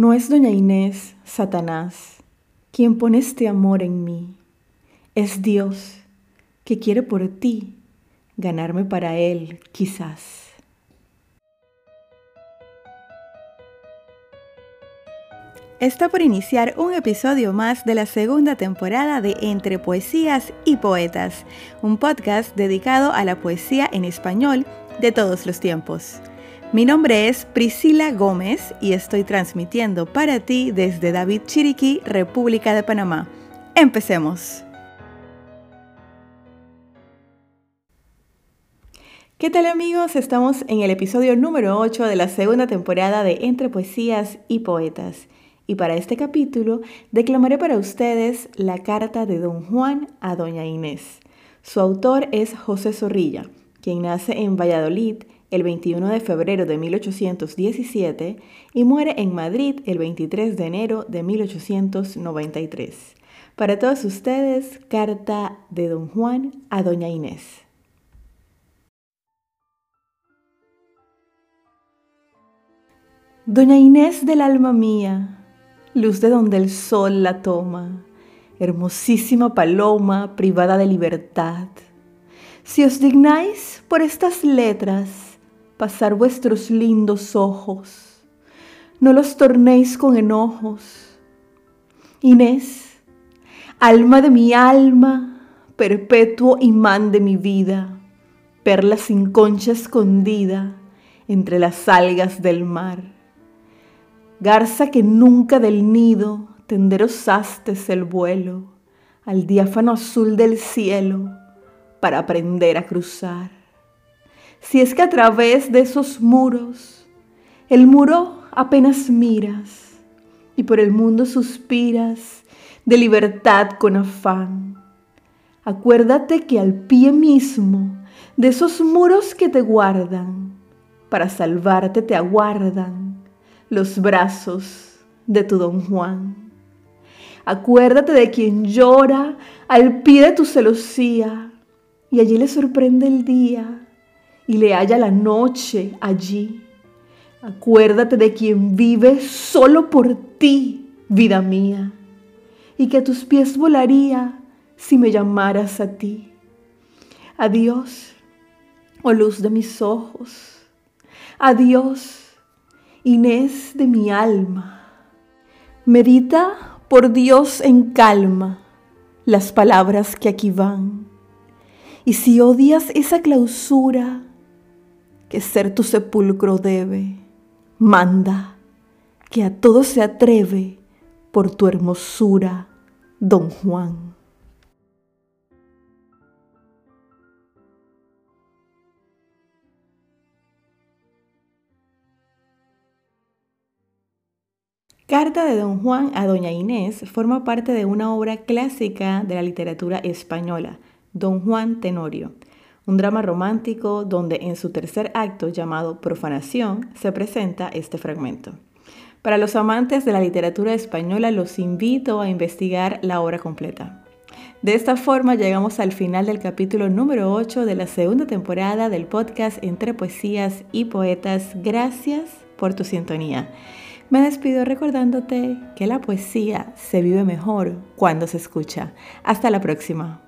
No es doña Inés, Satanás, quien pone este amor en mí. Es Dios que quiere por ti ganarme para Él, quizás. Está por iniciar un episodio más de la segunda temporada de Entre Poesías y Poetas, un podcast dedicado a la poesía en español de todos los tiempos. Mi nombre es Priscila Gómez y estoy transmitiendo para ti desde David Chiriquí, República de Panamá. Empecemos. ¿Qué tal amigos? Estamos en el episodio número 8 de la segunda temporada de Entre Poesías y Poetas. Y para este capítulo declamaré para ustedes la carta de Don Juan a Doña Inés. Su autor es José Zorrilla, quien nace en Valladolid el 21 de febrero de 1817 y muere en Madrid el 23 de enero de 1893. Para todos ustedes, carta de don Juan a doña Inés. Doña Inés del alma mía, luz de donde el sol la toma, hermosísima paloma privada de libertad. Si os dignáis por estas letras, pasar vuestros lindos ojos. No los tornéis con enojos. Inés, alma de mi alma, perpetuo imán de mi vida, perla sin concha escondida entre las algas del mar. Garza que nunca del nido tenderosastes el vuelo al diáfano azul del cielo para aprender a cruzar si es que a través de esos muros, el muro apenas miras y por el mundo suspiras de libertad con afán. Acuérdate que al pie mismo de esos muros que te guardan, para salvarte te aguardan los brazos de tu don Juan. Acuérdate de quien llora al pie de tu celosía y allí le sorprende el día y le halla la noche allí. Acuérdate de quien vive solo por ti, vida mía, y que a tus pies volaría si me llamaras a ti. Adiós, oh luz de mis ojos. Adiós, Inés de mi alma. Medita por Dios en calma las palabras que aquí van. Y si odias esa clausura, que ser tu sepulcro debe. Manda, que a todo se atreve por tu hermosura, don Juan. Carta de Don Juan a Doña Inés forma parte de una obra clásica de la literatura española, Don Juan Tenorio un drama romántico donde en su tercer acto llamado Profanación se presenta este fragmento. Para los amantes de la literatura española los invito a investigar la obra completa. De esta forma llegamos al final del capítulo número 8 de la segunda temporada del podcast Entre Poesías y Poetas. Gracias por tu sintonía. Me despido recordándote que la poesía se vive mejor cuando se escucha. Hasta la próxima.